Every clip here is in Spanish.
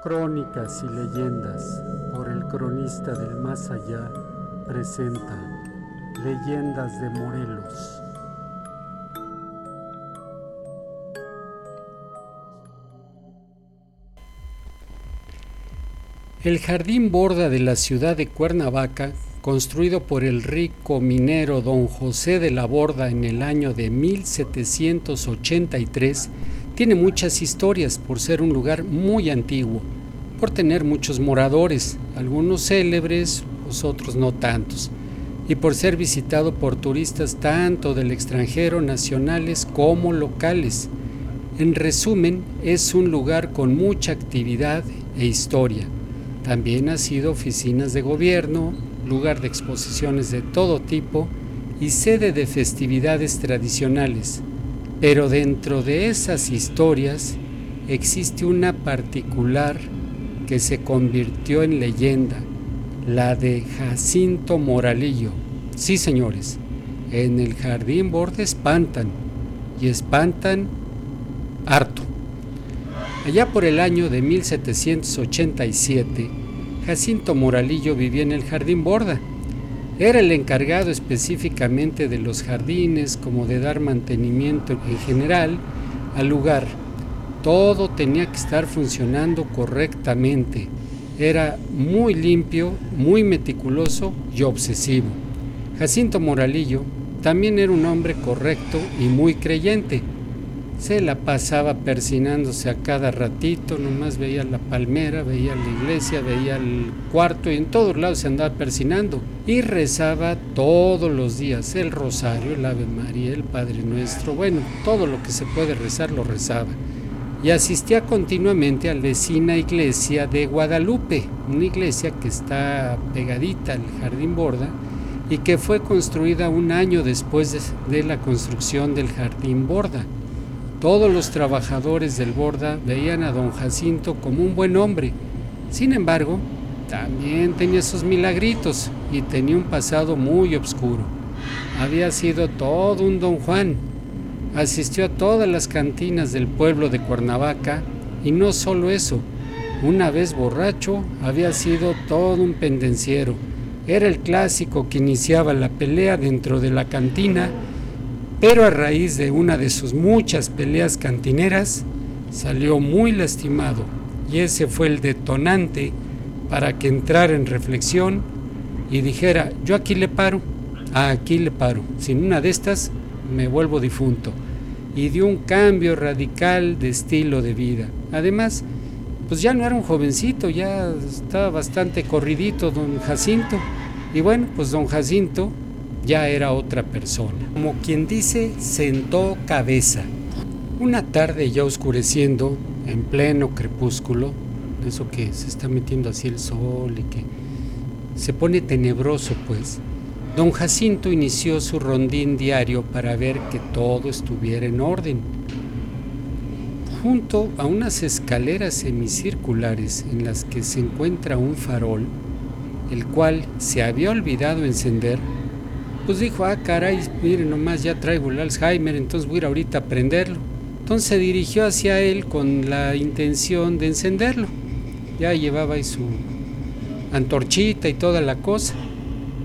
Crónicas y leyendas por el cronista del más allá presenta Leyendas de Morelos. El jardín borda de la ciudad de Cuernavaca, construido por el rico minero don José de la Borda en el año de 1783, tiene muchas historias por ser un lugar muy antiguo, por tener muchos moradores, algunos célebres, los otros no tantos, y por ser visitado por turistas tanto del extranjero, nacionales como locales. En resumen, es un lugar con mucha actividad e historia. También ha sido oficinas de gobierno, lugar de exposiciones de todo tipo y sede de festividades tradicionales. Pero dentro de esas historias existe una particular que se convirtió en leyenda, la de Jacinto Moralillo. Sí, señores, en el jardín borde espantan, y espantan harto. Allá por el año de 1787, Jacinto Moralillo vivía en el jardín borda era el encargado específicamente de los jardines, como de dar mantenimiento en general al lugar. Todo tenía que estar funcionando correctamente. Era muy limpio, muy meticuloso y obsesivo. Jacinto Moralillo también era un hombre correcto y muy creyente se la pasaba persinándose a cada ratito, nomás veía la palmera, veía la iglesia, veía el cuarto y en todos lados se andaba persinando. Y rezaba todos los días el rosario, el Ave María, el Padre Nuestro, bueno, todo lo que se puede rezar lo rezaba. Y asistía continuamente a la vecina iglesia de Guadalupe, una iglesia que está pegadita al Jardín Borda y que fue construida un año después de, la construcción del Jardín Borda. Todos los trabajadores del Borda veían a don Jacinto como un buen hombre. Sin embargo, también tenía sus milagritos y tenía un pasado muy oscuro. Había sido todo un don Juan. Asistió a todas las cantinas del pueblo de Cuernavaca y no solo eso, una vez borracho había sido todo un pendenciero. Era el clásico que iniciaba la pelea dentro de la cantina pero a raíz de una de sus muchas peleas cantineras salió muy lastimado y ese fue el detonante para que entrara en reflexión y dijera, yo aquí le paro, aquí le paro, sin una de estas me vuelvo difunto. Y dio un cambio radical de estilo de vida. Además, pues ya no era un jovencito, ya estaba bastante corridito don Jacinto. Y bueno, pues don Jacinto ya era otra persona. Como quien dice, sentó cabeza. Una tarde ya oscureciendo, en pleno crepúsculo, eso que se está metiendo así el sol y que se pone tenebroso, pues, don Jacinto inició su rondín diario para ver que todo estuviera en orden. Junto a unas escaleras semicirculares en las que se encuentra un farol, el cual se había olvidado encender, pues dijo, ah, caray, miren nomás, ya traigo el Alzheimer, entonces voy a ir ahorita a prenderlo. Entonces se dirigió hacia él con la intención de encenderlo. Ya llevaba ahí su antorchita y toda la cosa.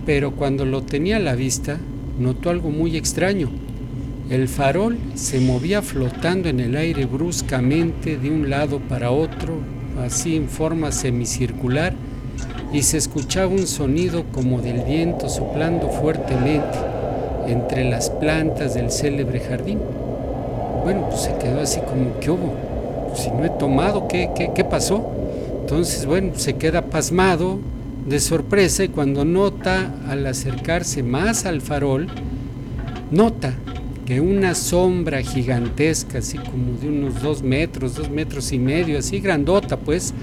Pero cuando lo tenía a la vista, notó algo muy extraño. El farol se movía flotando en el aire bruscamente de un lado para otro, así en forma semicircular, y se escuchaba un sonido como del viento soplando fuertemente entre las plantas del célebre jardín. Bueno, pues se quedó así como, ¿qué hubo? Si no he tomado, ¿qué, qué, qué pasó? Entonces, bueno, se queda pasmado de sorpresa y cuando nota al acercarse más al farol, nota que una sombra gigantesca, así como de unos dos metros, dos metros y medio, así grandota, pues,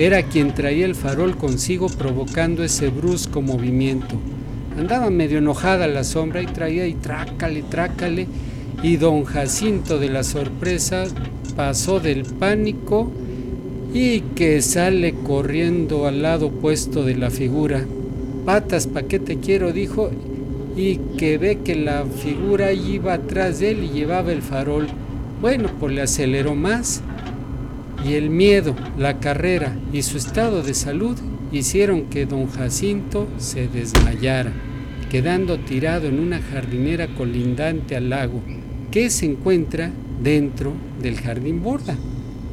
era quien traía el farol consigo provocando ese brusco movimiento. Andaba medio enojada la sombra y traía y trácale, trácale, y don Jacinto de la sorpresa pasó del pánico y que sale corriendo al lado opuesto de la figura. Patas, ¿pa' qué te quiero? dijo, y que ve que la figura iba atrás de él y llevaba el farol. Bueno, pues le aceleró más y el miedo, la carrera y su estado de salud hicieron que don Jacinto se desmayara, quedando tirado en una jardinera colindante al lago, que se encuentra dentro del jardín borda.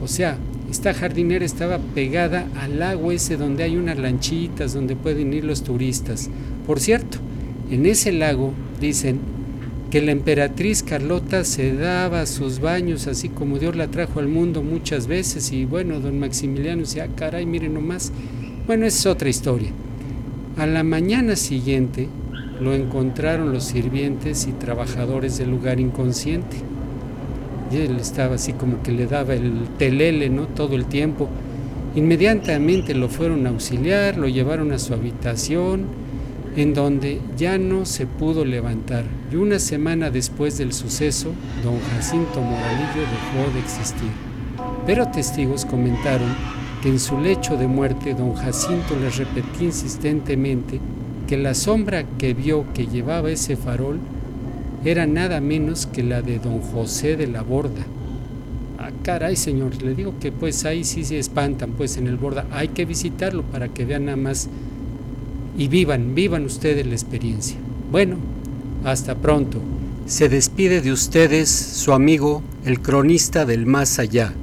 O sea, esta jardinera estaba pegada al lago ese donde hay unas lanchitas donde pueden ir los turistas. Por cierto, en ese lago dicen que la emperatriz Carlota se daba sus baños así como Dios la trajo al mundo muchas veces y bueno, don Maximiliano decía, ah, caray, miren nomás. Bueno, esa es otra historia. A la mañana siguiente lo encontraron los sirvientes y trabajadores del lugar inconsciente. Él estaba así como que le daba el telele, ¿no? Todo el tiempo. Inmediatamente lo fueron a auxiliar, lo llevaron a su habitación, en donde ya no se pudo levantar y una semana después del suceso, don Jacinto Moralillo dejó de existir. Pero testigos comentaron que en su lecho de muerte don Jacinto les repetía insistentemente que la sombra que vio que llevaba ese farol era nada menos que la de don José de la Borda. Ah, caray, señor, le digo que pues ahí sí se espantan, pues en el Borda hay que visitarlo para que vean nada más y vivan, vivan ustedes la experiencia. Bueno, hasta pronto. Se despide de ustedes su amigo, el cronista del más allá.